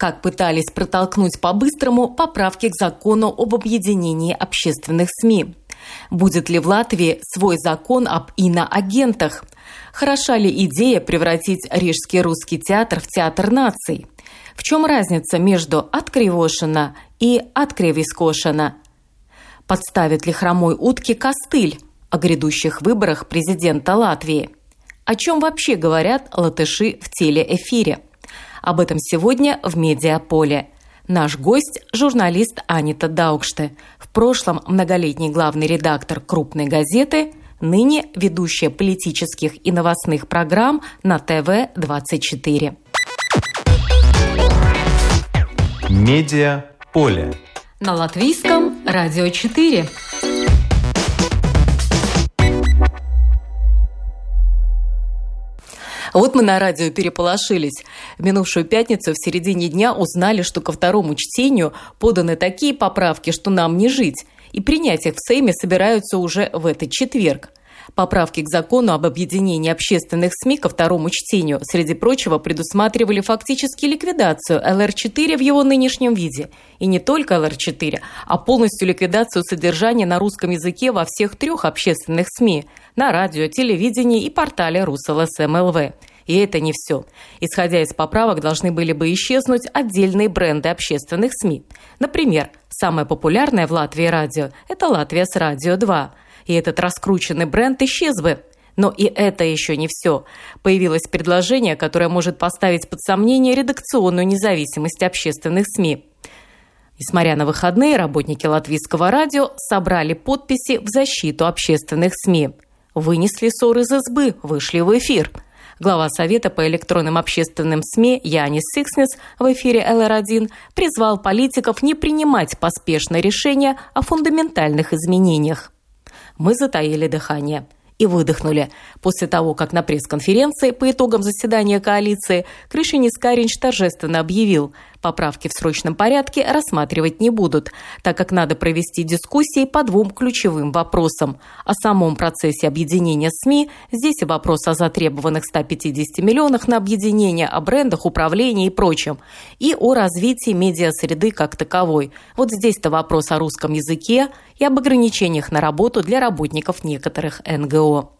Как пытались протолкнуть по-быстрому поправки к закону об объединении общественных СМИ? Будет ли в Латвии свой закон об иноагентах? Хороша ли идея превратить Рижский русский театр в театр наций? В чем разница между «откривошина» и «откривискошина»? Подставит ли хромой утки костыль о грядущих выборах президента Латвии? О чем вообще говорят латыши в телеэфире? Об этом сегодня в «Медиаполе». Наш гость – журналист Анита Даукште, в прошлом многолетний главный редактор крупной газеты, ныне ведущая политических и новостных программ на ТВ-24. Медиа поле. На латвийском радио 4. Вот мы на радио переполошились. В минувшую пятницу в середине дня узнали, что ко второму чтению поданы такие поправки, что нам не жить. И принять их в Сейме собираются уже в этот четверг. Поправки к закону об объединении общественных СМИ ко второму чтению, среди прочего, предусматривали фактически ликвидацию ЛР-4 в его нынешнем виде. И не только ЛР-4, а полностью ликвидацию содержания на русском языке во всех трех общественных СМИ – на радио, телевидении и портале Rus.LSM.lv. И это не все. Исходя из поправок, должны были бы исчезнуть отдельные бренды общественных СМИ. Например, самое популярное в Латвии радио – это «Латвия с радио 2» и этот раскрученный бренд исчез бы. Но и это еще не все. Появилось предложение, которое может поставить под сомнение редакционную независимость общественных СМИ. Несмотря на выходные, работники латвийского радио собрали подписи в защиту общественных СМИ. Вынесли ссор из избы, вышли в эфир. Глава Совета по электронным общественным СМИ Янис Сикснес в эфире ЛР1 призвал политиков не принимать поспешное решение о фундаментальных изменениях мы затаили дыхание и выдохнули. После того, как на пресс-конференции по итогам заседания коалиции Крышинис Каринч торжественно объявил, поправки в срочном порядке рассматривать не будут, так как надо провести дискуссии по двум ключевым вопросам. О самом процессе объединения СМИ, здесь и вопрос о затребованных 150 миллионах на объединение, о брендах, управлении и прочем, и о развитии медиасреды как таковой. Вот здесь-то вопрос о русском языке и об ограничениях на работу для работников некоторых НГО.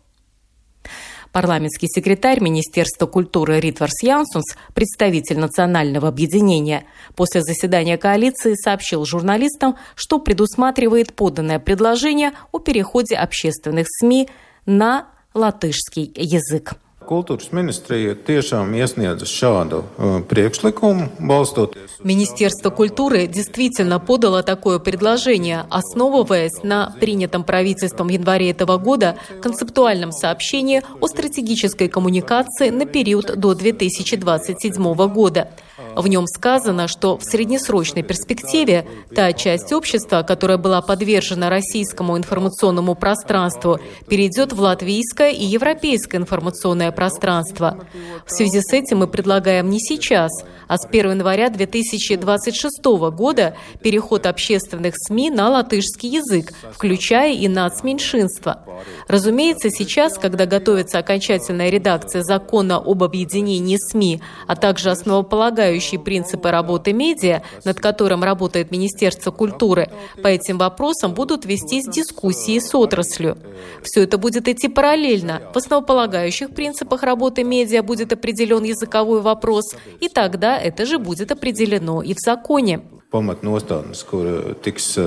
Парламентский секретарь Министерства культуры Ритварс Янсунс, представитель национального объединения, после заседания коалиции сообщил журналистам, что предусматривает поданное предложение о переходе общественных СМИ на латышский язык. Kultūras ministrija tiešām iesniedza šādu uh, priekšlikumu, balstoties. Министерство культуры действительно подало такое предложение, основываясь на принятом правительством в январе этого года концептуальном сообщении о стратегической коммуникации на период до 2027 года. В нем сказано, что в среднесрочной перспективе та часть общества, которая была подвержена российскому информационному пространству, перейдет в латвийское и европейское информационное пространство. В связи с этим мы предлагаем не сейчас, а с 1 января 2026 года переход общественных СМИ на латышский язык, включая и нацменьшинства. Разумеется, сейчас, когда готовится окончательная редакция закона об объединении СМИ, а также основополагающие основополагающие принципы работы медиа, над которым работает Министерство культуры, по этим вопросам будут вестись дискуссии с отраслью. Все это будет идти параллельно. В основополагающих принципах работы медиа будет определен языковой вопрос, и тогда это же будет определено и в законе pamatnostādnes, kur tiks.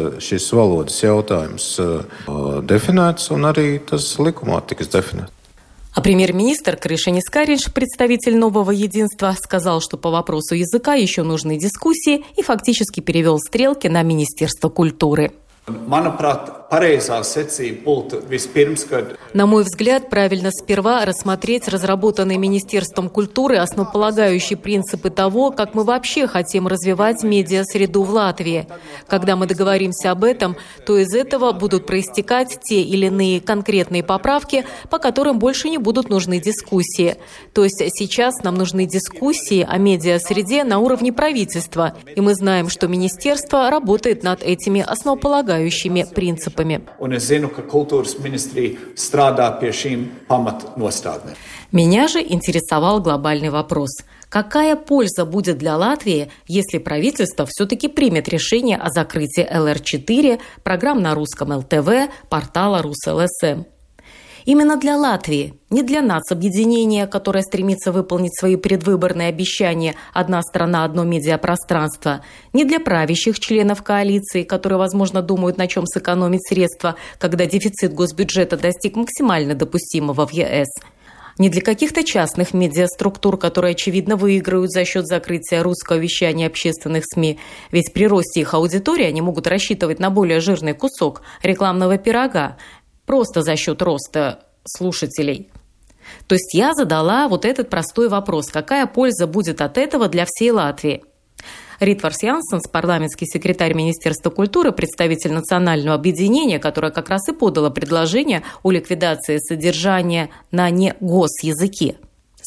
А премьер-министр Крышинис Каринш, представитель нового единства, сказал, что по вопросу языка еще нужны дискуссии и фактически перевел стрелки на Министерство культуры. На мой взгляд, правильно сперва рассмотреть разработанные Министерством культуры основополагающие принципы того, как мы вообще хотим развивать медиа-среду в Латвии. Когда мы договоримся об этом, то из этого будут проистекать те или иные конкретные поправки, по которым больше не будут нужны дискуссии. То есть сейчас нам нужны дискуссии о медиа-среде на уровне правительства, и мы знаем, что министерство работает над этими основополагающими принципами. Меня же интересовал глобальный вопрос. Какая польза будет для Латвии, если правительство все-таки примет решение о закрытии ЛР-4, программ на русском ЛТВ, портала РусЛСМ? Именно для Латвии, не для нас объединения, которое стремится выполнить свои предвыборные обещания «одна страна, одно медиапространство», не для правящих членов коалиции, которые, возможно, думают, на чем сэкономить средства, когда дефицит госбюджета достиг максимально допустимого в ЕС – не для каких-то частных медиаструктур, которые, очевидно, выигрывают за счет закрытия русского вещания общественных СМИ. Ведь при росте их аудитории они могут рассчитывать на более жирный кусок рекламного пирога, просто за счет роста слушателей. То есть я задала вот этот простой вопрос, какая польза будет от этого для всей Латвии? Ритварс Янсенс, парламентский секретарь Министерства культуры, представитель национального объединения, которое как раз и подало предложение о ликвидации содержания на негосязыке,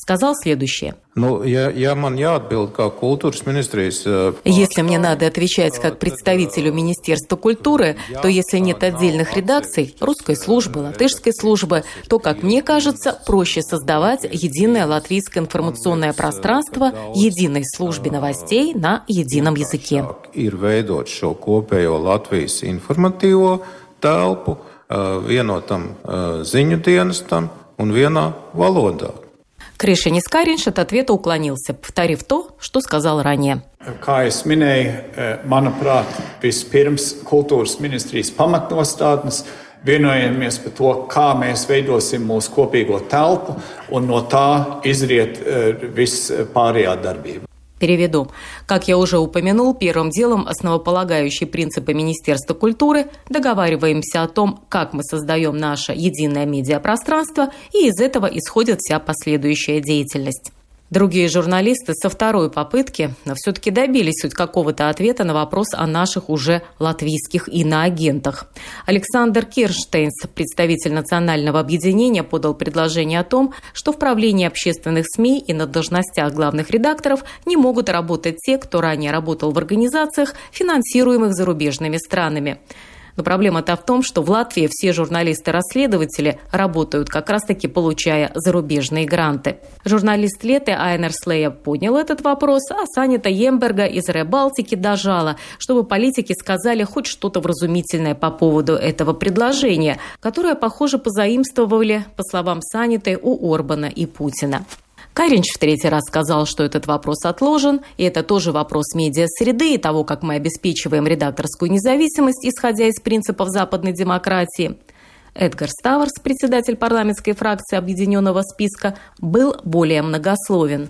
сказал следующее – Ну, ja, ja man jāatbild kā kultūras ministrijas... Если мне надо отвечать как представителю Министерства культуры, то если нет отдельных редакций, русской службы, латышской службы, то, как мне кажется, проще создавать единое латвийское информационное пространство единой службе новостей на едином языке. Telpu vienotam э, ziņu dienestam un vienā valodā. Кришинис Каринш от ответа уклонился, повторив то, что сказал ранее. Kā es minēju, manuprāt, vispirms kultūras ministrijas pamatnostādnes vienojamies par to, kā mēs veidosim mūsu kopīgo telpu, un no tā izriet viss pārējā darbība. Переведу. Как я уже упомянул, первым делом основополагающие принципы Министерства культуры договариваемся о том, как мы создаем наше единое медиапространство, и из этого исходит вся последующая деятельность. Другие журналисты со второй попытки, все-таки добились хоть какого-то ответа на вопрос о наших уже латвийских иноагентах. Александр Кирштейнс, представитель национального объединения, подал предложение о том, что в правлении общественных СМИ и на должностях главных редакторов не могут работать те, кто ранее работал в организациях, финансируемых зарубежными странами. Но проблема-то в том, что в Латвии все журналисты-расследователи работают как раз-таки получая зарубежные гранты. Журналист Леты Айнер Слея понял этот вопрос, а Санита Емберга из Ребалтики дожала, чтобы политики сказали хоть что-то вразумительное по поводу этого предложения, которое, похоже, позаимствовали, по словам Саниты, у Орбана и Путина. Каринч в третий раз сказал, что этот вопрос отложен, и это тоже вопрос медиа-среды и того, как мы обеспечиваем редакторскую независимость, исходя из принципов западной демократии. Эдгар Ставарс, председатель парламентской фракции Объединенного списка, был более многословен.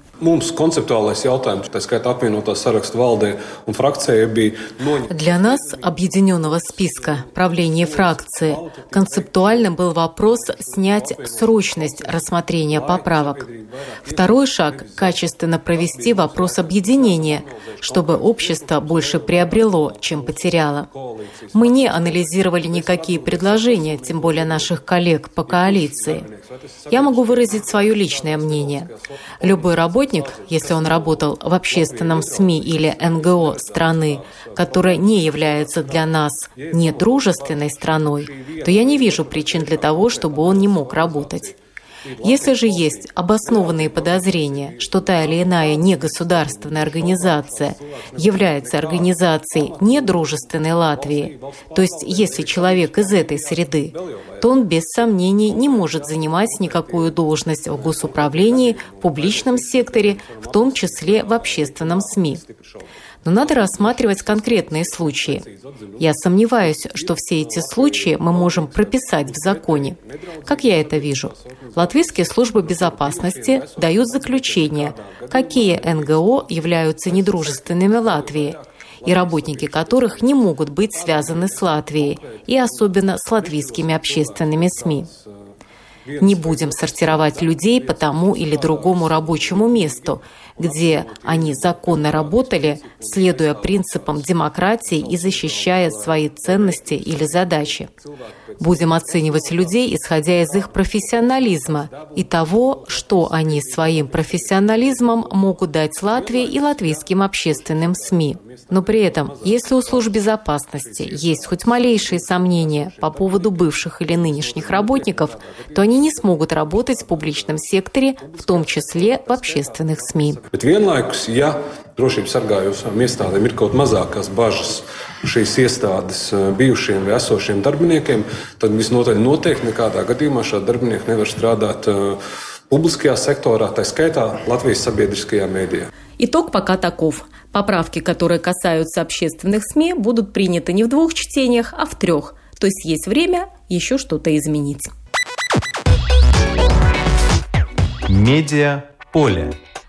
Для нас, Объединенного списка, правления фракции, концептуальным был вопрос снять срочность рассмотрения поправок. Второй шаг – качественно провести вопрос объединения, чтобы общество больше приобрело, чем потеряло. Мы не анализировали никакие предложения, тем более наших коллег по коалиции. Я могу выразить свое личное мнение. Любой работник, если он работал в общественном СМИ или НГО страны, которая не является для нас недружественной страной, то я не вижу причин для того, чтобы он не мог работать. Если же есть обоснованные подозрения, что та или иная негосударственная организация является организацией недружественной Латвии, то есть если человек из этой среды, то он без сомнений не может занимать никакую должность в госуправлении, публичном секторе, в том числе в общественном СМИ. Но надо рассматривать конкретные случаи. Я сомневаюсь, что все эти случаи мы можем прописать в законе. Как я это вижу? Латвийские службы безопасности дают заключение, какие НГО являются недружественными Латвии. и работники которых не могут быть связаны с Латвией, и особенно с латвийскими общественными СМИ. Не будем сортировать людей по тому или другому рабочему месту, где они законно работали, следуя принципам демократии и защищая свои ценности или задачи. Будем оценивать людей, исходя из их профессионализма и того, что они своим профессионализмом могут дать Латвии и латвийским общественным СМИ. Но при этом, если у служб безопасности есть хоть малейшие сомнения по поводу бывших или нынешних работников, то они не смогут работать в публичном секторе, в том числе в общественных СМИ. Drošības sargājošām iestādēm ir kaut mazākās bažas šīs iestādes eh, bijušiem vai esošiem darbiniekiem, tad visnotaļ noteikti nekādā gadījumā šādi darbinieki nevar strādāt eh, publiskajā sektorā, tā skaitā Latvijas sabiedriskajā mēdījā. Итог пока таков. Поправки, которые касаются общественных СМИ, будут приняты не в двух чтениях, а в трех. То есть есть время еще что-то изменить. Медиа поле.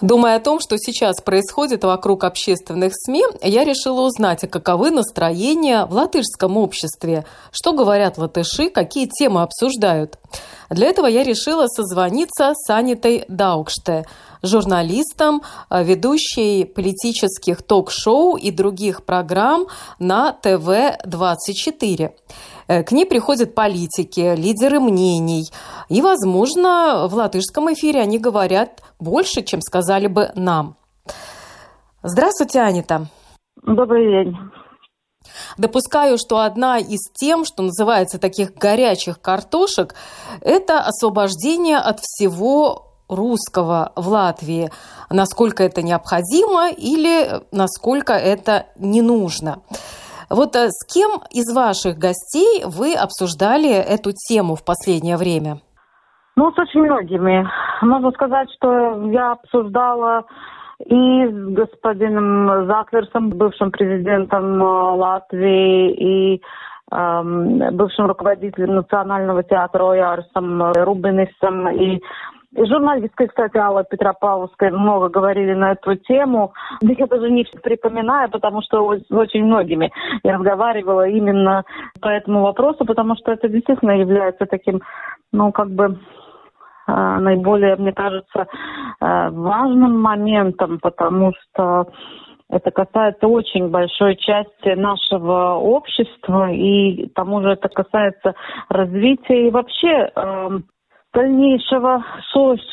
Думая о том, что сейчас происходит вокруг общественных СМИ, я решила узнать, каковы настроения в латышском обществе, что говорят латыши, какие темы обсуждают. Для этого я решила созвониться с Анитой Даукште, журналистом, а, ведущей политических ток-шоу и других программ на ТВ-24. Э, к ней приходят политики, лидеры мнений. И, возможно, в латышском эфире они говорят больше, чем сказали бы нам. Здравствуйте, Анита. Добрый день. Допускаю, что одна из тем, что называется таких горячих картошек, это освобождение от всего русского в Латвии, насколько это необходимо или насколько это не нужно. Вот э, с кем из ваших гостей вы обсуждали эту тему в последнее время? Ну, с очень многими. Можно сказать, что я обсуждала и с господином Заклерсом, бывшим президентом э, Латвии, и эм, бывшим руководителем Национального театра Оярсом Рубинисом, и и журналистка, кстати, Алла Петропавловская много говорили на эту тему. Я даже не припоминаю, потому что очень многими я разговаривала именно по этому вопросу, потому что это действительно является таким, ну, как бы а, наиболее, мне кажется, а, важным моментом, потому что это касается очень большой части нашего общества, и к тому же это касается развития и вообще дальнейшего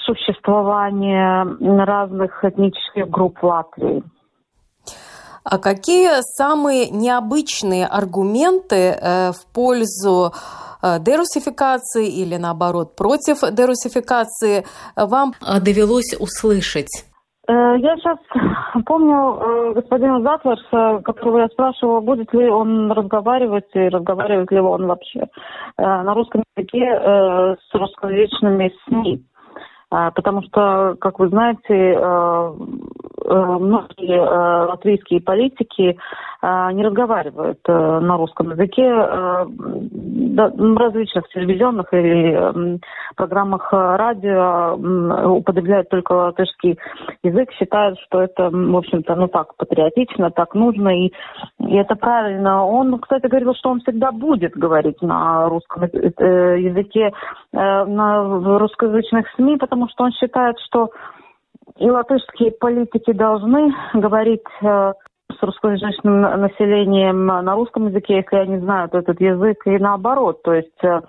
существования разных этнических групп Латвии. А какие самые необычные аргументы э, в пользу э, дерусификации или наоборот против дерусификации вам довелось услышать? Э, я сейчас помню э, господина Затлерса, которого я спрашивала, будет ли он разговаривать и разговаривает ли он вообще э, на русском языке с русскоязычными СМИ. Потому что, как вы знаете, многие латвийские политики не разговаривают на русском языке в различных телевизионных или программах радио употребляют только латышский язык, считают, что это, в общем-то, ну так патриотично, так нужно, и, и это правильно. Он, кстати, говорил, что он всегда будет говорить на русском э, языке, э, на русскоязычных СМИ, потому что он считает, что и латышские политики должны говорить э, с русскоязычным населением на русском языке, если они знают этот язык, и наоборот. То есть э,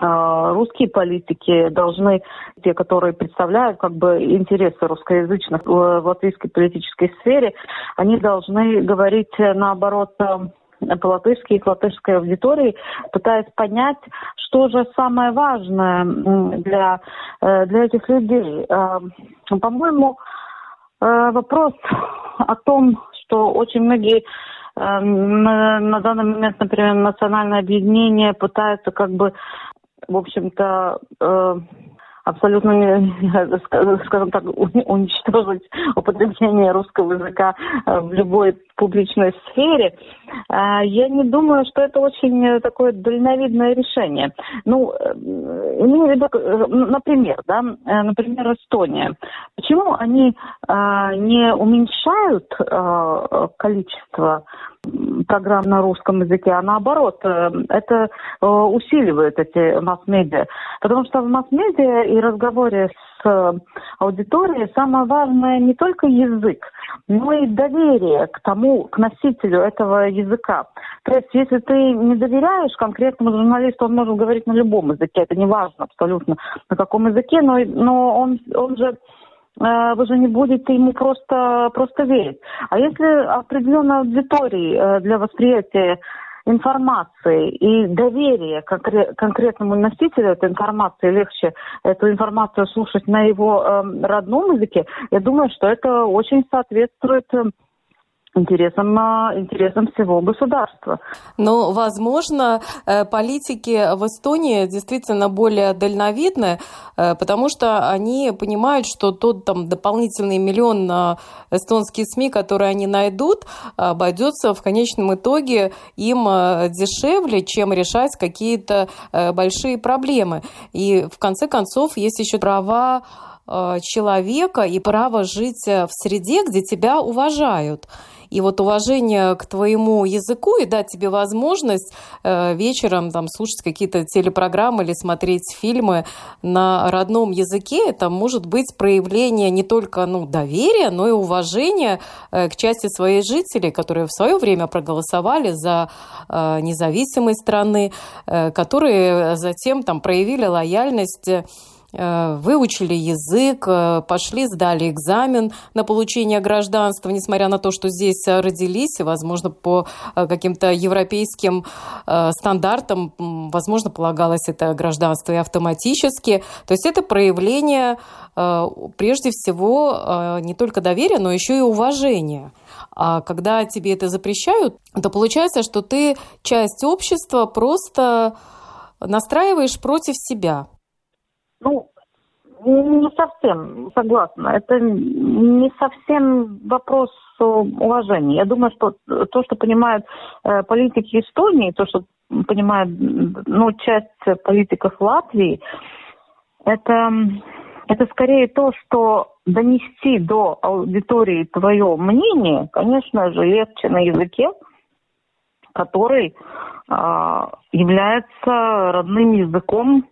э, русские политики должны, те, которые представляют как бы интересы русскоязычных в латвийской политической сфере, они должны говорить наоборот по-латышски и к латышской аудитории, пытаясь понять, что же самое важное для, э, для этих людей. По-моему, вопрос о том, что очень многие э, на, данный момент, например, национальное объединение пытаются как бы, в общем-то, э, абсолютно, скажем так, уничтожить употребление русского языка э, в любой публичной сфере, а, я не думаю, что это очень такое дальновидное решение. Ну, э, э, например, да, например, Эстония. Почему они а, не уменьшают количество программ на русском языке, а наоборот, э, это э, усиливает эти масс-медиа. Потому что в масс-медиа и разговоре с э, аудиторией самое важное не только язык, но и доверие к тому, к носителю этого языка. То есть, если ты не доверяешь конкретному журналисту, он может говорить на любом языке, это не важно абсолютно на каком языке, но, но он, он же Э, вы же не будете ему просто, просто верить. А если определенной аудитории э, для восприятия информации и доверие конкре- конкретному носителю этой информации, легче эту информацию слушать на его э, родном языке, я думаю, что это очень соответствует э, интересам, интересам всего государства. Но, возможно, э, политики в Эстонии действительно более дальновидны, э, потому что они понимают, что тот там дополнительный миллион эстонские СМИ, которые они найдут, обойдется в конечном итоге им э, дешевле, чем решать какие-то большие проблемы. И в конце концов есть еще права человека и право жить в среде, где тебя уважают. И вот уважение к твоему языку и дать тебе возможность э, вечером там слушать какие-то телепрограммы или смотреть фильмы на родном языке, это может быть проявление не только ну, доверия, но и уважения э, к части своих жителей, которые в свое время проголосовали за э, независимость страны, которые затем там проявили лояльность выучили язык, э, пошли, сдали экзамен на получение гражданства, несмотря на то, что здесь родились, и, возможно, по э, каким-то европейским стандартам, возможно, полагалось это гражданство и автоматически. То есть это проявление, прежде всего, не только доверия, но еще и уважения. А когда тебе это запрещают, то получается, что ты часть общества просто настраиваешь против себя. Ну, не совсем согласна. Это не совсем вопрос уважения. Я думаю, что то, что понимают э, политики Эстонии, то, что понимает ну, часть политиков Латвии, это, это скорее то, что донести до аудитории твое мнение, конечно же, легче на языке, который э, является родным языком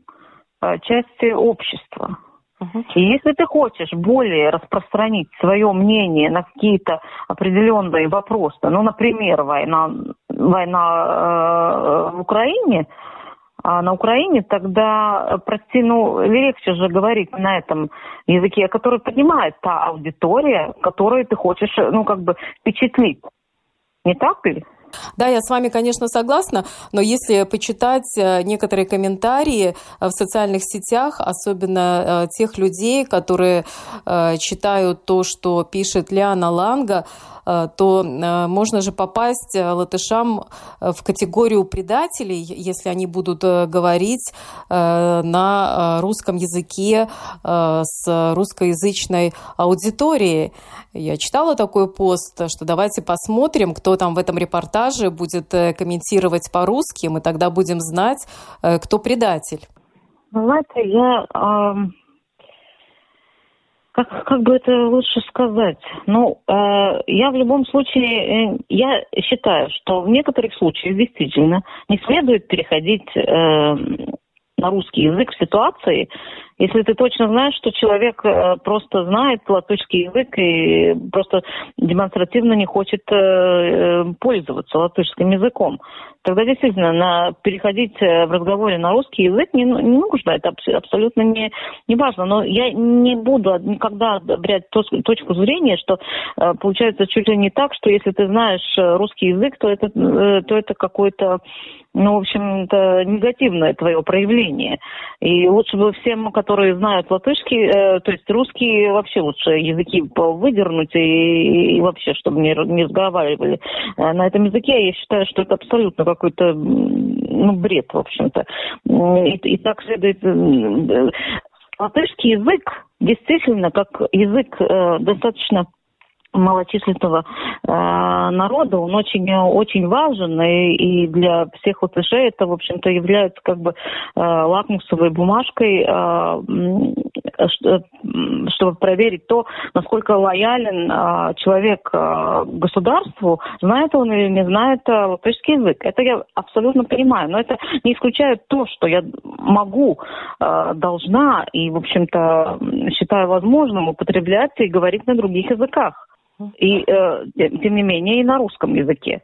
части общества. И если ты хочешь более распространить свое мнение на какие-то определенные вопросы, ну, например, война, война э, в Украине, а на Украине, тогда, прости, ну, легче же говорить на этом языке, который понимает та аудитория, которую ты хочешь, ну, как бы впечатлить. Не так ли? Да, я с вами, конечно, согласна, но если почитать э, некоторые комментарии э, в социальных сетях, особенно э, тех людей, которые читают то, что пишет Лиана Ланга, то можно же попасть латышам в категорию предателей, если они будут говорить на русском языке с русскоязычной аудиторией. Я читала такой пост, что давайте посмотрим, кто там в этом репортаже будет комментировать по-русски, мы тогда будем знать, кто предатель. Знаете, я как, как бы это лучше сказать? Ну, э, я в любом случае, э, я считаю, что в некоторых случаях действительно не следует переходить э, на русский язык в ситуации, если ты точно знаешь, что человек э, просто знает латышский язык и просто демонстративно не хочет э, э, пользоваться латышским языком, тогда действительно на, переходить в разговоре на русский язык не, не нужно, это абсолютно не, не важно. Но я не буду никогда брать точку зрения, что получается чуть ли не так, что если ты знаешь русский язык, то это, то это какой-то ну, в общем-то, негативное твое проявление. И лучше бы всем, которые знают латышский, э, то есть русский, вообще лучше языки выдернуть и, и вообще, чтобы не, не разговаривали э, на этом языке. Я считаю, что это абсолютно какой-то, ну, бред, в общем-то. И, и так следует э, латышский язык действительно как язык э, достаточно малочисленного э, народа, он очень, очень важен, и, и для всех латышей это, в общем-то, является как бы э, лакмусовой бумажкой, э, чтобы проверить то, насколько лоялен э, человек э, государству, знает он или не знает э, латышский язык. Это я абсолютно понимаю, но это не исключает то, что я могу, э, должна и, в общем-то, считаю возможным употреблять и говорить на других языках и, э, тем не менее, и на русском языке.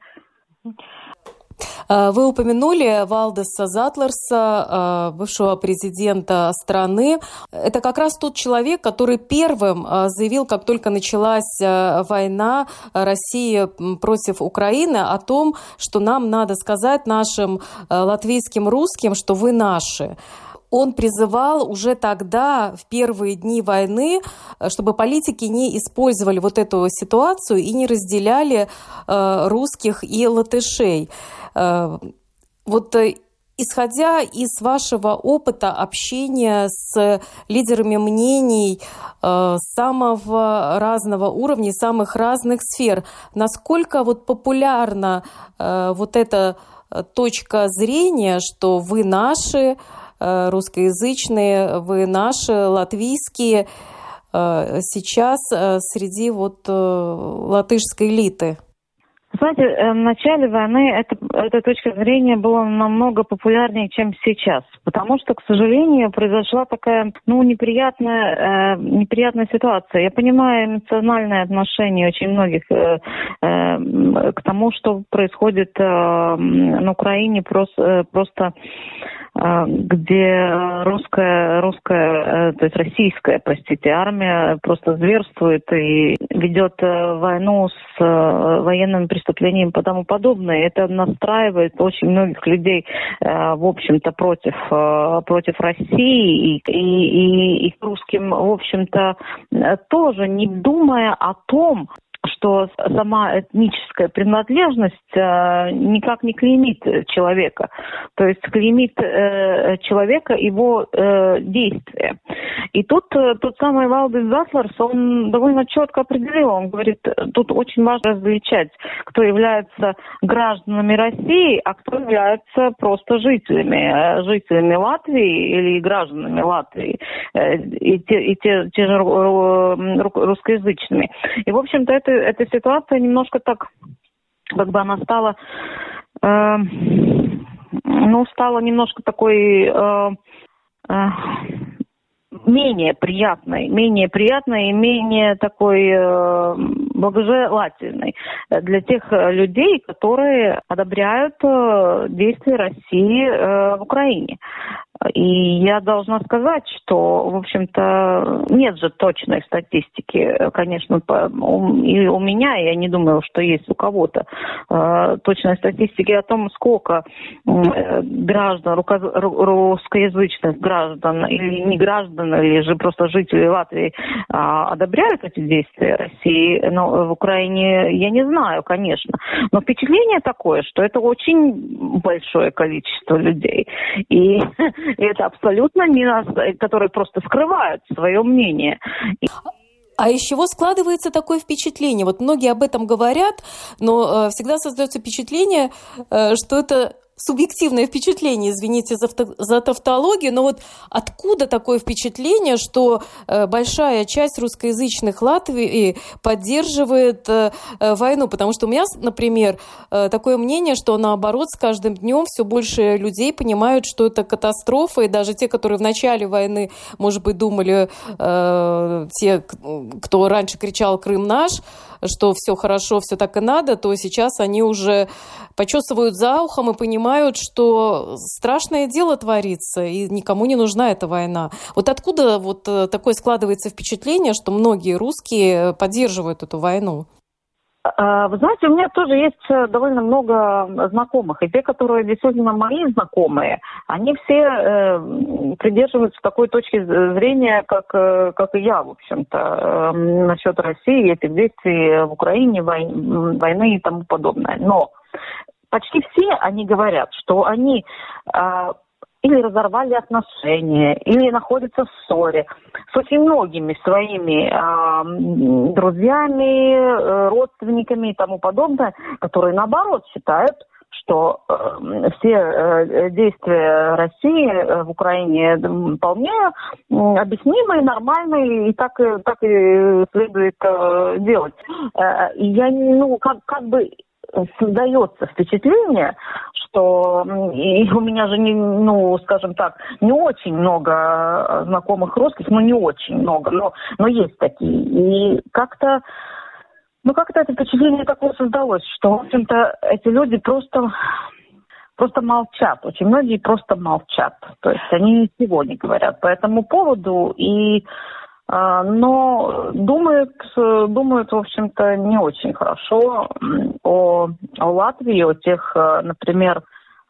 Э, вы упомянули Валдеса Затлерса, э, бывшего президента страны. Это как раз тот человек, который первым заявил, как только началась война России против Украины, о том, что нам надо сказать нашим латвийским русским, что вы наши он призывал уже тогда, в первые дни войны, э, чтобы политики не использовали вот эту ситуацию и не разделяли э, русских и латышей. Э, вот исходя из вашего опыта общения с лидерами мнений самого разного уровня, самых разных сфер, насколько вот популярна вот эта точка зрения, что вы наши, русскоязычные, вы наши, латвийские, э, сейчас э, среди вот латышской элиты? Знаете, в начале войны эта, эта точка зрения была намного популярнее, чем сейчас. Потому что, к сожалению, произошла такая, ну, неприятная, э, неприятная ситуация. Я понимаю эмоциональное отношение очень многих э, э, к тому, что происходит э, на Украине просто, просто а, где русская, русская, э, то есть российская, простите, армия просто зверствует и ведет э, войну с э, военными преступлениями и тому подобное. Это настраивает очень многих людей, в общем-то, против, против России и, и, и, и русским, в общем-то, тоже не думая о том, что сама этническая принадлежность э, никак не клеймит человека. То есть клеймит э, человека его э, действия. И тут тот самый Валдис Затлерс, он довольно четко определил, он говорит, тут очень важно различать, кто является гражданами России, а кто является просто жителями, жителями Латвии или гражданами Латвии, и те, и те, те же русскоязычными. И, в общем-то, это, эта ситуация немножко так, как бы она стала, э, ну, стала немножко такой... Э, э, менее приятной, менее приятной и менее такой э, благожелательной для тех людей, которые одобряют э, действия России э, в Украине. И я должна сказать, что, в общем-то, нет же точной статистики, конечно, и у меня, я не думаю, что есть у кого-то э, точной статистики о том, сколько граждан, русскоязычных граждан или не граждан, или же просто жители Латвии а, одобряют эти действия России но в Украине, я не знаю, конечно. Но впечатление такое, что это очень большое количество людей. И И это абсолютно не нас, которые просто скрывают свое мнение. А из чего складывается такое впечатление? Вот многие об этом говорят, но э, всегда создается впечатление, э, что это субъективное впечатление, извините за, за тавтологию, но вот откуда такое впечатление, что э, большая часть русскоязычных Латвии поддерживает э, э, войну? Потому что у меня, например, такое мнение, что наоборот, с каждым днем все больше людей понимают, что это катастрофа, и даже те, которые в начале войны, может быть, думали, те, кто раньше кричал «Крым наш», что все хорошо, все так и надо, то сейчас они уже почесывают за ухом и понимают, что страшное дело творится, и никому не нужна эта война. Вот откуда вот э, такое складывается впечатление, что многие русские поддерживают эту войну? А, вы знаете, у меня тоже есть э, довольно много знакомых. И те, которые действительно мои знакомые, они все э, придерживаются такой точки зрения, как, э, как и я, в общем-то, э, насчет России, этих действий в Украине, войны, войны и тому подобное. Но почти все они говорят, что они э, или разорвали отношения, или находятся в ссоре с очень многими своими э, друзьями, э, родственниками и тому подобное, которые наоборот считают, что э, все э, действия России э, в Украине вполне объяснимы, нормальны, и так, так и следует э, делать. Э, я, ну, как, как бы создается впечатление, что и у меня же не, ну, скажем так, не очень много знакомых русских, ну не очень много, но, но есть такие. И как-то, ну как-то это впечатление такое создалось, что, в общем-то, эти люди просто просто молчат. Очень многие просто молчат. То есть они ничего не говорят по этому поводу. И но думают, думают, в общем-то, не очень хорошо о, о Латвии, о тех, э, например,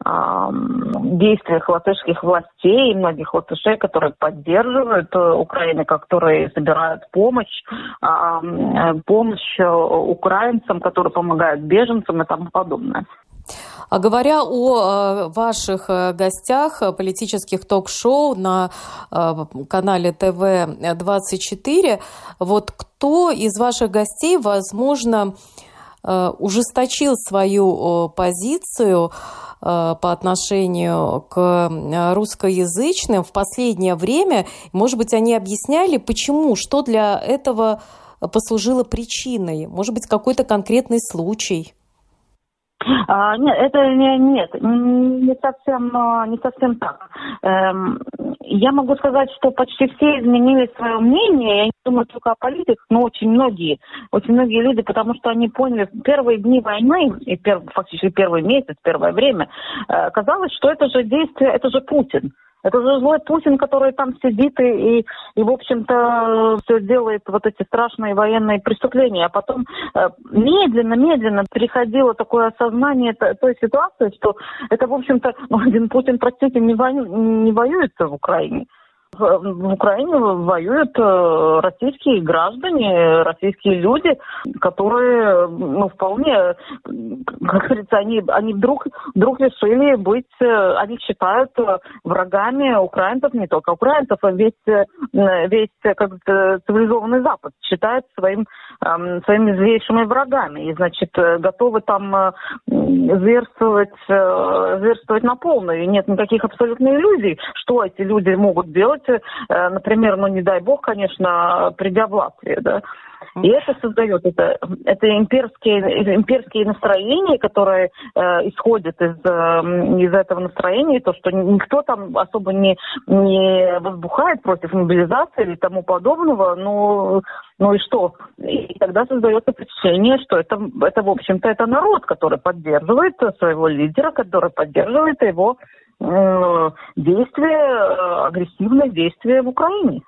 действиях латышских властей и многих латышей, которые поддерживают э, Украину, которые собирают помощь, э, помощь украинцам, которые помогают беженцам и тому подобное. А говоря о э, ваших э, гостях э, политических ток-шоу на канале ТВ-24, вот кто из ваших гостей, возможно, ужесточил свою позицию по отношению к русскоязычным в последнее время. Может быть, они объясняли, почему, что для этого послужило причиной. Может быть, какой-то конкретный случай. А, нет, это не, нет, не совсем, а, не совсем так. Эм, я могу сказать, что почти все изменили свое мнение. Я не думаю только о политиках, но очень многие, очень многие люди, потому что они поняли первые дни войны и перв, фактически первый месяц, первое время, э, казалось, что это же действие, это же Путин. Это же злой Путин, который там сидит и, и, и в общем-то, все делает вот эти страшные военные преступления. А потом медленно-медленно э, переходило такое осознание той ситуации, что это, в общем-то, ну, один Путин, простите, не, вою, не воюет в Украине в Украине воюют э, российские граждане, российские люди, которые, ну, вполне, как говорится, они, они вдруг, вдруг решили быть, э, они считают э, врагами украинцев, не только украинцев, а весь, весь как цивилизованный Запад считает своим, своими злейшими врагами. И, значит, готовы там зверствовать, зверствовать на полную. И нет никаких абсолютно иллюзий, что эти люди могут делать э, например, ну не дай бог, конечно, придя в Латвию, да. И это создает, это, это имперские, имперские настроения, которые э, исходят из, э, из этого настроения, то, что никто там особо не, не возбухает против мобилизации или тому подобного, ну, ну и что? И тогда создается впечатление, что это, это в общем-то, это народ, который поддерживает своего лидера, который поддерживает его Э, действия, э, агрессивное действие в Украине.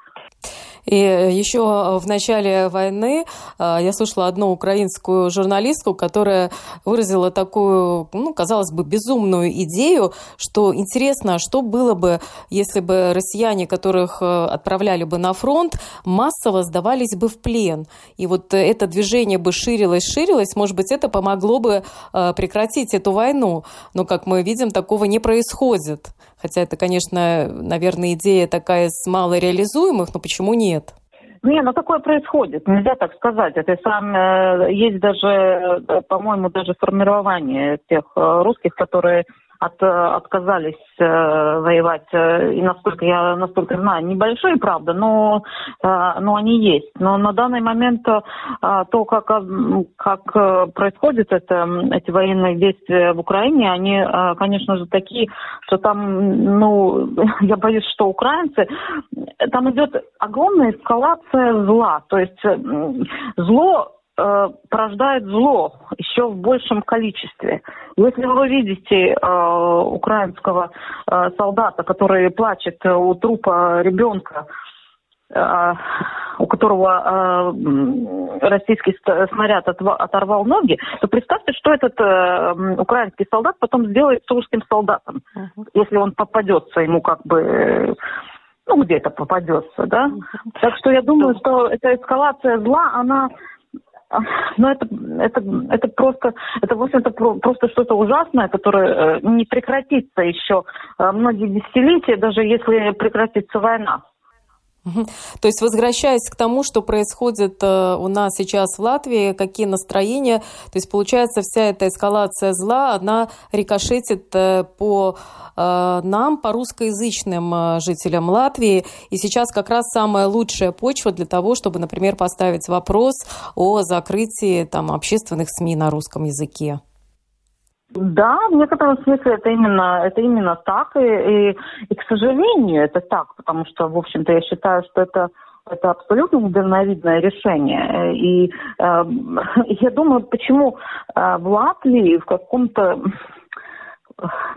И еще в начале войны а, я слышала одну украинскую журналистку, которая выразила такую, ну, казалось бы, безумную идею, что интересно, что было бы, если бы россияне, которых э, отправляли бы на фронт, массово сдавались бы в плен. И вот это движение бы ширилось, ширилось, может быть, это помогло бы э, прекратить эту войну. Но, как мы видим, такого не происходит. Хотя это, конечно, наверное, идея такая с малореализуемых, но почему нет? Не, ну такое происходит, нельзя так сказать. Это сам э, есть даже, э, по-моему, даже формирование тех э, русских, которые от, отказались э, воевать. И насколько я насколько знаю, небольшие, правда, но, э, но они есть. Но на данный момент э, то, как, как происходит это, эти военные действия в Украине, они, конечно же, такие, что там, ну, я боюсь, что украинцы, там идет огромная эскалация зла. То есть зло э, порождает зло еще в большем количестве. Если вы видите э, украинского э, солдата, который плачет у трупа ребенка, э, у которого э, российский снаряд оторвал ноги, то представьте, что этот э, украинский солдат потом сделает с русским солдатом, uh-huh. если он попадется ему как бы ну, где-то попадется, да. Так что я думаю, что эта эскалация зла, она ну, это, это, это просто, это, в общем-то, просто что-то ужасное, которое э, не прекратится еще э, многие десятилетия, даже если прекратится война. То есть, возвращаясь к тому, что происходит э, у нас сейчас в Латвии, какие настроения, то есть, получается, вся эта эскалация зла, она рикошетит э, по э, нам, по русскоязычным жителям Латвии. И сейчас как раз самая лучшая почва для того, чтобы, например, поставить вопрос о закрытии там, общественных СМИ на русском языке. Да, в некотором смысле это именно, это именно так, и, и, и, к сожалению, это так, потому что, в общем-то, я считаю, что это это абсолютно недальновидное решение. И э, я думаю, почему э, в Латвии в каком-то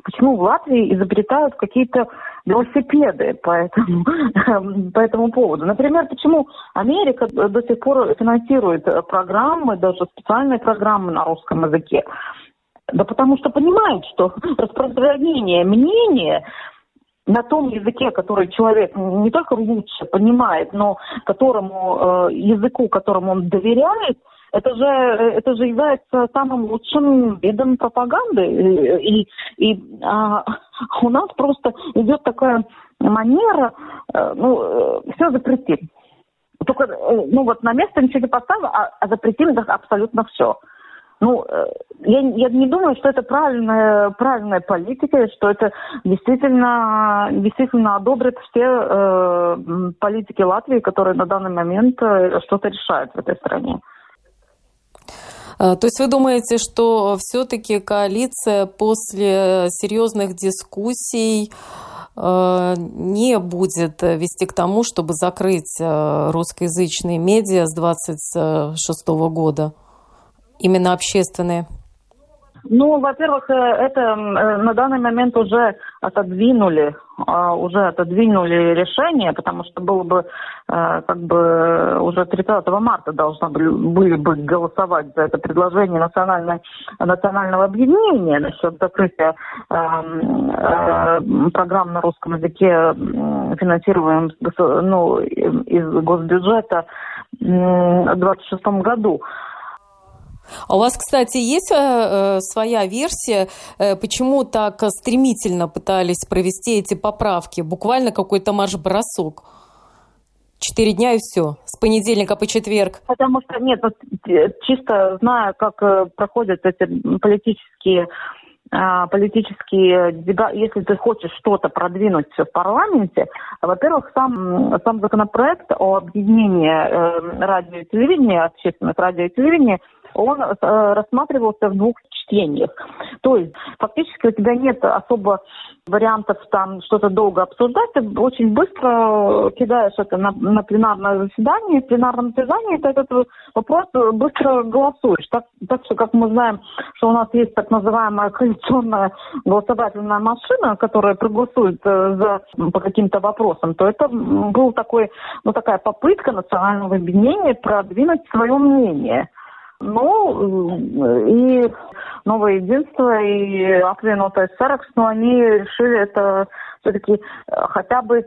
почему в Латвии изобретают какие-то велосипеды по этому, по этому поводу. Например, почему Америка до сих пор финансирует программы, даже специальные программы на русском языке. Да потому что понимают, что распространение мнения на том языке, который человек не только лучше понимает, но которому э, языку, которому он доверяет, это же, это же является самым лучшим видом пропаганды. И, и а, у нас просто идет такая манера, э, ну, э, все запретим. Только, э, ну вот на место ничего не поставим, а, а запретим абсолютно все. Ну, э, я, я не думаю, что это правильная, правильная политика, что это действительно, действительно одобрят все э, политики Латвии, которые на данный момент э, что-то решают в этой стране. Э, то есть вы думаете, что все-таки коалиция после серьезных дискуссий не будет вести к тому, чтобы закрыть русскоязычные медиа с 26 года? Именно общественные? Ну, во-первых, э, это э, на данный момент уже отодвинули, а, уже отодвинули решение, потому что было бы э, как бы уже 30 марта должны были, бы голосовать за это предложение национального объединения насчет закрытия программ на русском языке, финансируемым ну, из госбюджета в 2026 году. А у вас, кстати, есть э, э, своя версия, э, почему так стремительно пытались провести эти поправки? Буквально какой-то марш-бросок. Четыре дня и все. С понедельника по четверг. Потому что, нет, вот, э, чисто зная, как э, проходят эти политические политические если ты хочешь что-то продвинуть в парламенте, во-первых, сам, сам законопроект о объединении э, радио и телевидения, общественных радио и телевидения, он э, рассматривался в двух чтениях. То есть фактически у тебя нет особо вариантов там что-то долго обсуждать, ты очень быстро кидаешь это на, на пленарное заседание, в пленарном заседании ты этот вопрос быстро голосуешь. Так, так что, как мы знаем, что у нас есть так называемая коалиционная голосовательная машина, которая проголосует э, за, по каким-то вопросам, то это был такой, ну, такая попытка национального объединения продвинуть свое мнение. Ну, и новое единство, и Аквинутая Саракс, но они решили это все-таки э, хотя бы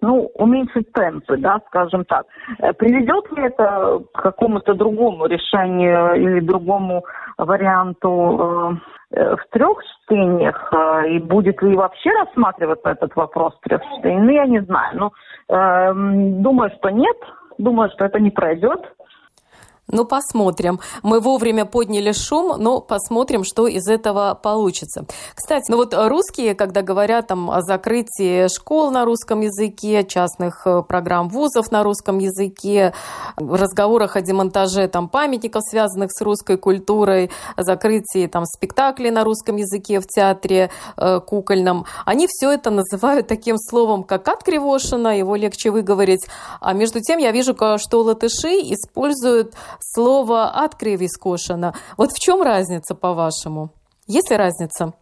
ну, уменьшить темпы, да, скажем так. Э, приведет ли это к какому-то другому решению или другому варианту э, в трех чтениях? И будет ли вообще рассматриваться этот вопрос трех чтениях? Ну, я не знаю. Но э, думаю, что нет. Думаю, что это не пройдет. Ну, посмотрим. Мы вовремя подняли шум, но посмотрим, что из этого получится. Кстати, ну вот русские, когда говорят там о закрытии школ на русском языке, частных э, программ вузов на русском языке, разговорах о демонтаже там памятников, связанных с русской культурой, о закрытии там спектаклей на русском языке в театре э, кукольном, они все это называют таким словом, как от Кривошина, его легче выговорить. А между тем я вижу, что латыши используют слово «открыви скошено». Вот в чем разница, по-вашему? Есть ли разница?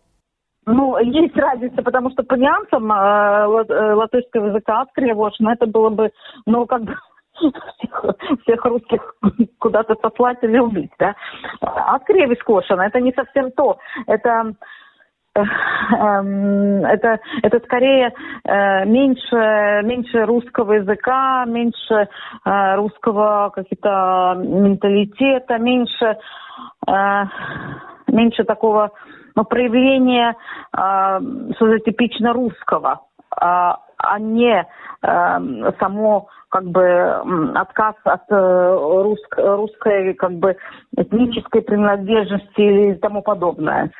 Ну, есть разница, потому что по нюансам э, э латышского языка «открывошено» это было бы, ну, как бы всех, всех русских куда-то сослать или убить, да. Открыви скошено, это не совсем то. Это это, это скорее э, меньше, меньше русского языка, меньше э, русского каких-то менталитета, меньше, меньше такого ну, проявления, что то типично русского, а, а не само как бы отказ от русск, русской как бы этнической принадлежности и тому подобное.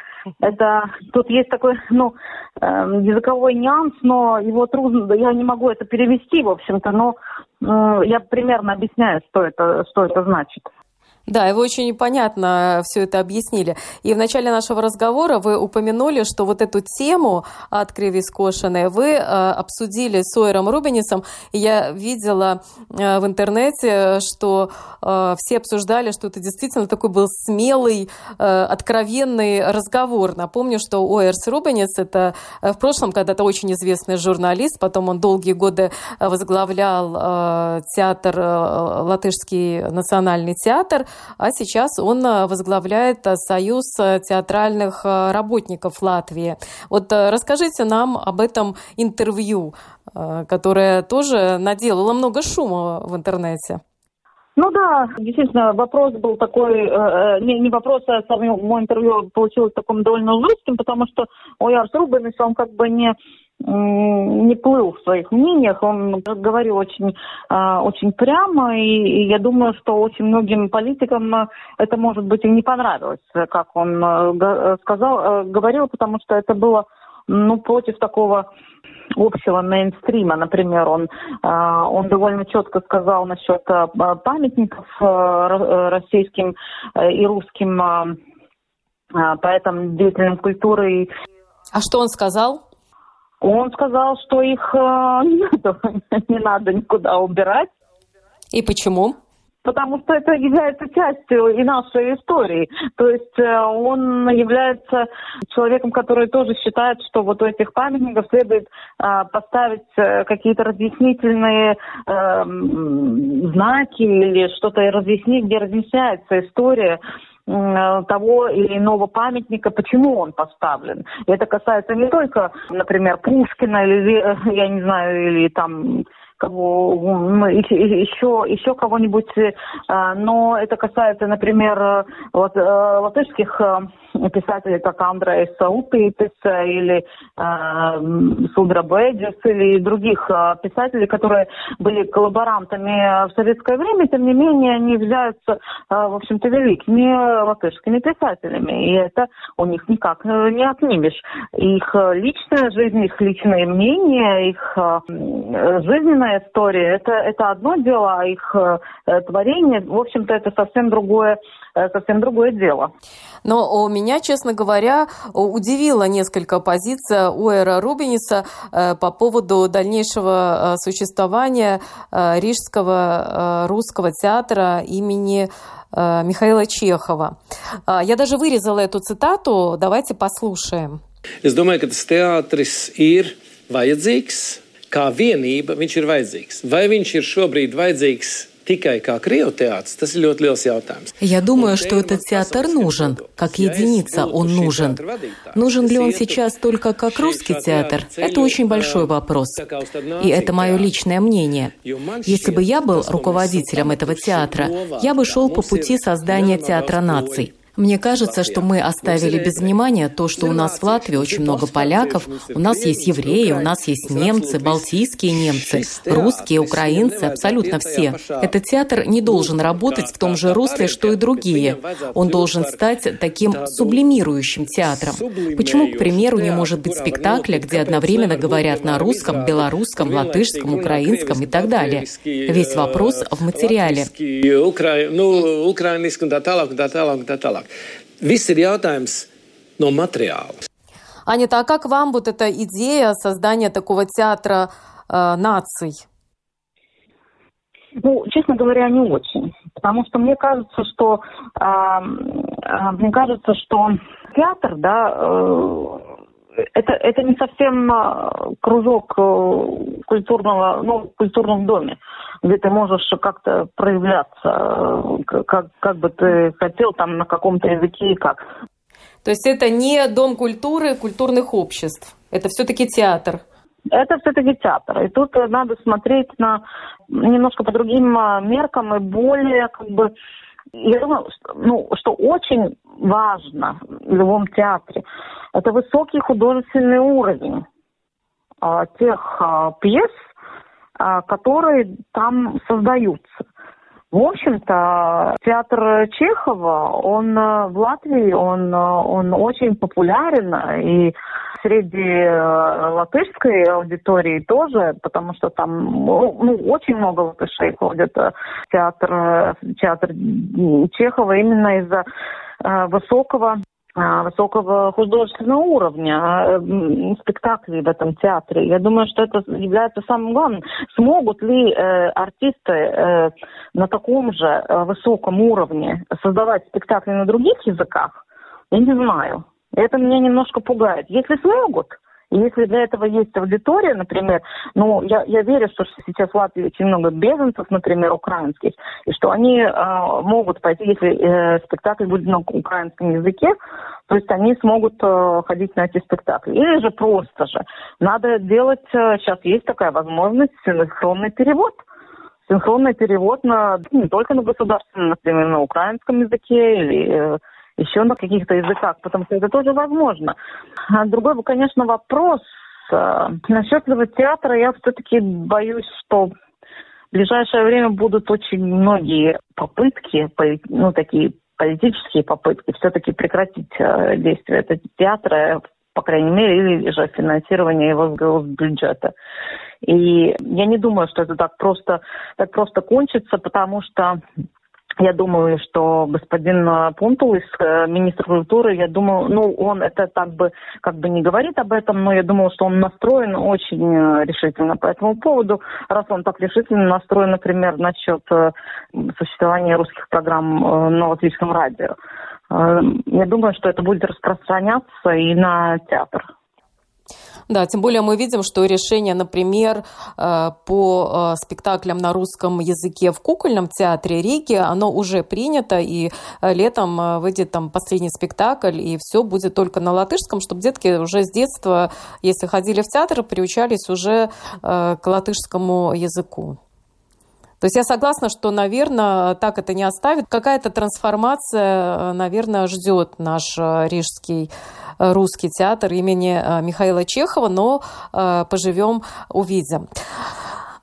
Это тут есть такой, ну, э, языковой нюанс, но его трудно, я не могу это перевести, в общем-то, но я примерно объясняю, что это, что это значит. Да, вы очень понятно все это объяснили. И в начале нашего разговора вы упомянули, что вот эту тему от криви скошенной вы э, обсудили с Ойером Рубинисом. И я видела э, в интернете, что э, все обсуждали, что это действительно такой был смелый, э, откровенный разговор. Напомню, что Ойерс Рубинис это э, в прошлом когда-то очень известный журналист, потом он долгие годы возглавлял э, театр, э, Латышский национальный театр, а сейчас он э, возглавляет э, Союз э, театральных работников Латвии. Вот расскажите нам об этом интервью, которое тоже наделало много шума в интернете. Ну да, действительно, вопрос был такой, не, не вопрос, а сам мой интервью получилось таким довольно жестким, потому что Оярс Рубенес, он как бы не не плыл в своих мнениях, он говорил очень, а, очень прямо, и я думаю, что очень многим политикам а, это, может быть, и не понравилось, как он а, сказал, говорил, потому что это было ну, против такого общего мейнстрима. Например, он, он довольно четко сказал насчет памятников российским и русским поэтам, деятелям культуры. А что он сказал? Он сказал, что их э, не, надо, не надо никуда убирать. И почему? Потому что это является частью и нашей истории. То есть э, он является человеком, который тоже считает, что вот у этих памятников следует э, поставить какие-то разъяснительные знаки или что-то разъяснить, где разъясняется история того или иного памятника, почему он поставлен. Это касается не только, например, Пушкина или, э, я не знаю, или там кого, еще, еще кого-нибудь, э, но это касается, например, вот, э, латышских писателей, как Андрей Саутитис или э, Судра Бэджис или других писателей, которые были коллаборантами в советское время, тем не менее они являются, в общем-то, великими латышскими писателями, и это у них никак не отнимешь. Их личная жизнь, их личные мнения, их жизненная личная история, это, это одно дело, а их э, творение, в общем-то, это совсем другое, э, совсем другое дело. Но у меня, честно говоря, удивила несколько позиция Уэра Рубиниса э, по поводу дальнейшего э, существования э, Рижского русского театра имени Михаила Чехова. Э, я даже вырезала эту цитату, давайте послушаем. Es domāju, ka tas teātris ir vajadzīgs, kā vienība viņš ir vajadzīgs. Vai viņš tikai kā Криотеатр, tas ir ļoti liels jautājums. Я думаю, что этот театр нужен, как единица он нужен. Нужен ли он сейчас только как русский театр? Это очень большой вопрос. И это мое личное мнение. Если бы я был руководителем этого театра, я бы шел по пути создания театра наций. Мне кажется, что мы оставили без внимания то, что у нас в Латвии очень много поляков, у нас есть евреи, у нас есть немцы, балтийские немцы, русские, украинцы, абсолютно все. Этот театр не должен работать в том же русле, что и другие. Он должен стать таким сублимирующим театром. Почему, к примеру, не может быть спектакля, где одновременно говорят на русском, белорусском, латышском, украинском и так далее? Весь вопрос в материале. Tālāk. Viss ir jautājums no материала. Анита, а как вам вот эта идея создания такого театра э, наций? Ну, честно говоря, не очень. Потому что мне кажется, что э, э, мне кажется, что театр, да, э, это, это не совсем кружок культурного, ну, в культурном доме где ты можешь как-то проявляться, как, как бы ты хотел там на каком-то языке и как. То есть это не Дом культуры культурных обществ, это все-таки театр. Это все-таки театр. И тут надо смотреть на немножко по другим а, меркам и более как бы я думаю, что, ну, что очень важно в любом театре, это высокий художественный уровень а, тех а, пьес, которые там создаются. В общем-то, театр Чехова, он э, в Латвии, он, э, он очень популярен, и среди э, латышской аудитории тоже, потому что там ну, очень много латышей ходят в театр, театр Чехова именно из-за высокого а, высокого художественного уровня а, спектаклей в этом театре. Я думаю, что это является самым главным. Смогут ли э, артисты э, на таком же э, высоком уровне создавать спектакли на других языках? Я не знаю. Это меня немножко пугает. Если смогут, и если для этого есть аудитория, например, ну, я, я верю, что сейчас в Латвии очень много беженцев, например, украинских, и что они э, могут пойти, если э, спектакль будет на украинском языке, то есть они смогут э, ходить на эти спектакли. Или же просто же. Надо делать, э, сейчас есть такая возможность, синхронный перевод синхронный перевод на не только на государственном, например, на украинском языке или э, еще на каких-то языках, потому что это тоже возможно. А другой, конечно, вопрос. Э, насчет этого театра я все-таки боюсь, что в ближайшее время будут очень многие попытки, ну, такие политические попытки все-таки прекратить э, действие этого театра, по крайней мере, или же финансирование его с бюджета. И я не думаю, что это так просто, так просто кончится, потому что я думаю, что господин Пунтулис, э, министр культуры, я думаю, ну, он это так бы, как бы не говорит об этом, но я думаю, что он настроен очень э, решительно по этому поводу. Раз он так решительно настроен, например, насчет э, существования русских программ на латвийском радио. Я думаю, что это будет распространяться и на театр. Да, тем более мы видим, что решение, например, э, по э, спектаклям на русском языке в кукольном театре Риги, оно уже принято, и э, летом выйдет там последний спектакль, и все будет только на латышском, чтобы детки уже с детства, если ходили в театр, приучались уже к латышскому языку. То есть я согласна, что, наверное, так это не оставит. Какая-то трансформация, наверное, ждет наш рижский Э, русский театр имени э, Михаила Чехова, но э, поживем, увидим.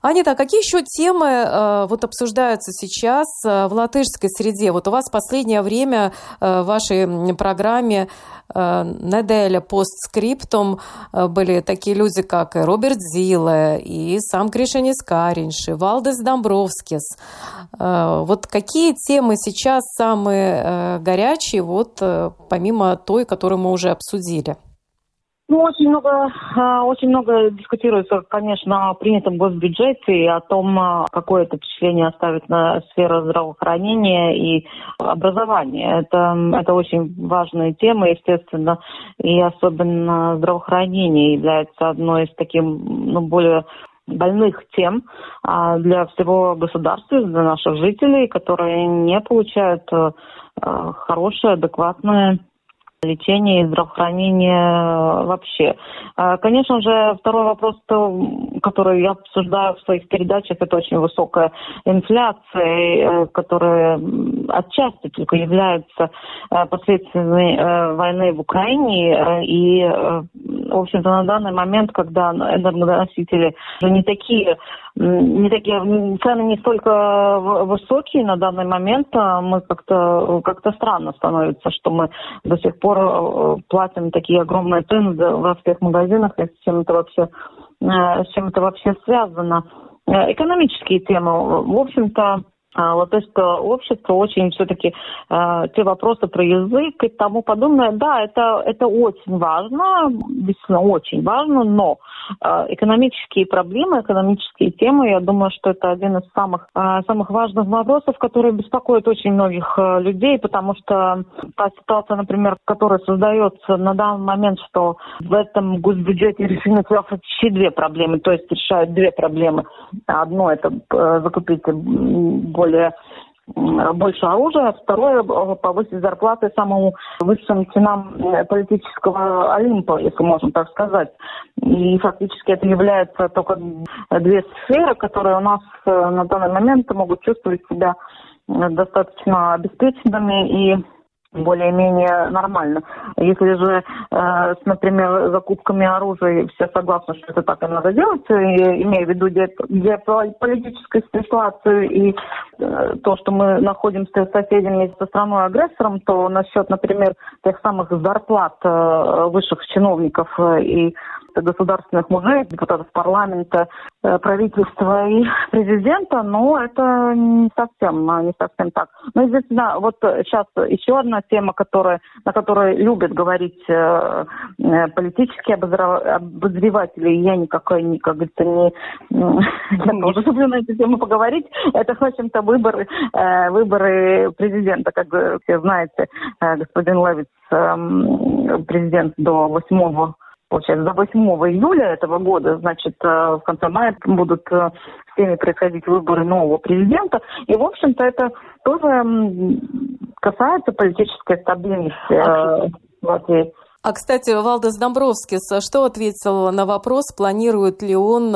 Анита, какие еще темы э, вот обсуждаются сейчас э, в латышской среде? Вот у вас последнее время э, в вашей программе э, «Неделя постскриптум» э, были такие люди, как Роберт Зиле и сам Кришенис Каринш, и Валдес Домбровскис. Э, вот какие темы сейчас самые горячие, вот помимо той, которую мы уже обсудили? Ну, очень много, а, очень много дискутируется, конечно, о принятом госбюджете и о том, а, какое это впечатление оставит на сферу здравоохранения и образования. Это, это очень важная тема, естественно, и особенно здравоохранение является одной из таких ну, более больных тем а, для всего государства, для наших жителей, которые не получают хорошее, адекватное лечения и здравоохранения э, вообще. А, конечно же, второй вопрос, который я обсуждаю в своих передачах, это очень высокая инфляция, э, которая отчасти только является э, последствиями войны в Украине. И, в общем-то, на данный момент, когда энергоносители уже не такие не такие цены не столько высокие на данный момент, а мы как-то как-то странно становится, что мы до сих пор э, платим такие огромные цены во всех магазинах, и с чем это вообще э, с чем это вообще связано. Э, экономические темы, в общем-то, латышское общество очень все-таки э, те вопросы про язык и тому подобное, да, это, это очень важно, действительно очень важно, но э, экономические проблемы, экономические темы, я думаю, что это один из самых, э, самых важных вопросов, которые беспокоят очень многих э, людей, потому что та ситуация, например, которая создается на данный момент, что в этом госбюджете решены практически две проблемы, то есть решают две проблемы. Одно это э, закупить более больше оружия, второе повысить зарплаты самому высшим чинам политического Олимпа, если можно так сказать. И фактически это является только две сферы, которые у нас на данный момент могут чувствовать себя достаточно обеспеченными и более-менее нормально. Если же, э, с, например, закупками оружия все согласны, что это так и надо делать, э, имея в виду геополитическую ситуацию и э, то, что мы находимся с соседями, со страной-агрессором, то насчет, например, тех самых зарплат высших чиновников и государственных мужей, депутатов парламента, э, правительства и президента, но это не совсем, а, не совсем так. Но да, вот сейчас еще одна тема, которая, на которой любят говорить э, э политические обозреватели, я никакой, не, как говорится, не... Я тоже люблю на эту тему поговорить. Это, в общем-то, выборы, э, выборы президента, как все знаете, э, господин Левиц, эм, президент до 8 получается, до 8 июля этого года, значит, э, в конце мая будут э, всеми происходить выборы нового президента. И, в общем-то, это тоже касается политической стабильности э, Латвии. А, кстати, Валдес Домбровскис что ответил на вопрос, планирует ли он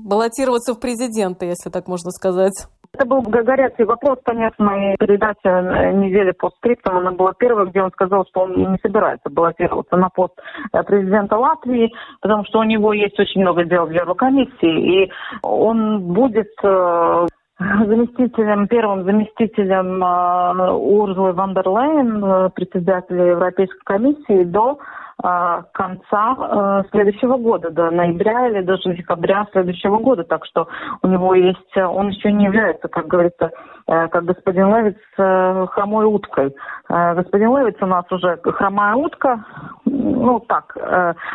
баллотироваться в президенты, если так можно сказать? Это был горячий вопрос, конечно, и передача э, «Неделя. Постскриптум», она была первая, где он сказал, что он не собирается баллотироваться на пост э, президента Латвии, потому что у него есть очень много дел в Еврокомиссии, и он будет э, заместителем, первым заместителем Урсулы фон дер Ляйен, председателя Европейской комиссии, до конца э, следующего года, до ноября или даже декабря следующего года. Так что у него есть, он еще не является, как говорится, э, как господин Левиц, э, хромой уткой. Господин Левиц у нас уже хромая утка, ну так,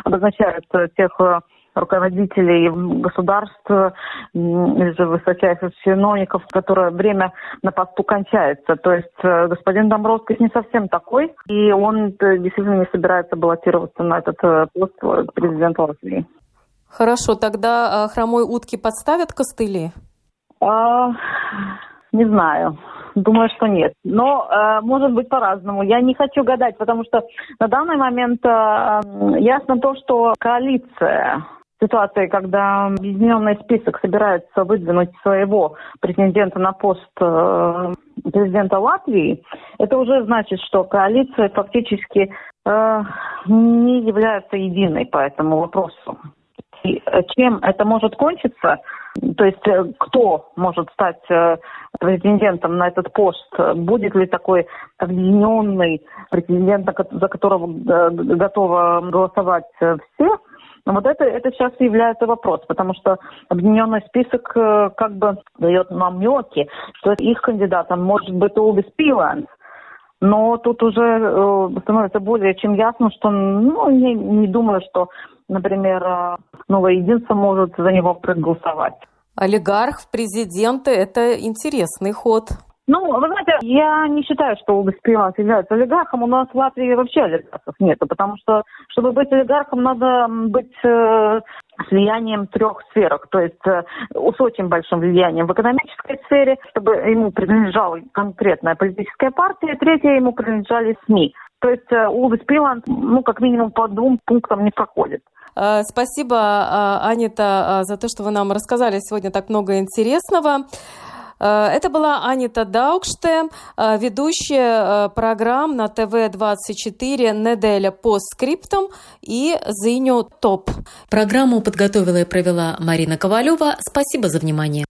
обозначает тех руководителей государств высочайших чиновников, которое время на посту кончается. То есть э, господин Домбровский не совсем такой, и он э, действительно не собирается баллотироваться на этот э, пост президента Латвии. Хорошо, тогда хромой утки подставят костыли? А, не знаю. Думаю, что нет. Но э, может быть по-разному. Я не хочу гадать, потому что на данный момент э, ясно то, что коалиция ситуации, когда объединенный список собирается выдвинуть своего претендента на пост э, президента Латвии, это уже значит, что коалиция фактически э, не является единой по этому вопросу. И э, чем это может кончиться, то есть э, кто может стать претендентом на этот пост, будет ли такой объединенный претендент, за которого готово голосовать все, но вот это, это сейчас является вопрос, потому что объединенный список э, как бы дает намеки, что их кандидатом может быть Улдис Пиланс. Но тут уже э, становится более чем ясно, что ну, не, не думаю, что, например, э, новое единство может за него проголосовать. Олигарх в президенты – это интересный ход. Ну, вы знаете, я не считаю, что Пиланс является олигархом. У нас в Латвии вообще олигархов нет, потому что, чтобы быть олигархом, надо быть э, влиянием трех сферах, то есть э, с очень большим влиянием в экономической сфере, чтобы ему принадлежала конкретная политическая партия, третье ему принадлежали СМИ. То есть э, Улдис Пиланс, ну, как минимум по двум пунктам не проходит. Э, спасибо, э, Анита, за то, что вы нам рассказали сегодня так много интересного. Э, это была Анита Даукште, э, ведущая э, программ на ТВ-24 «Неделя по скриптам» и «Зиню ТОП». Программу подготовила и провела Марина Ковалева. Спасибо за внимание.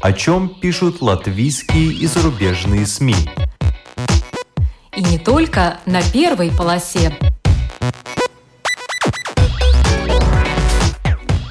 О чем пишут латвийские и зарубежные СМИ? И не только на первой полосе.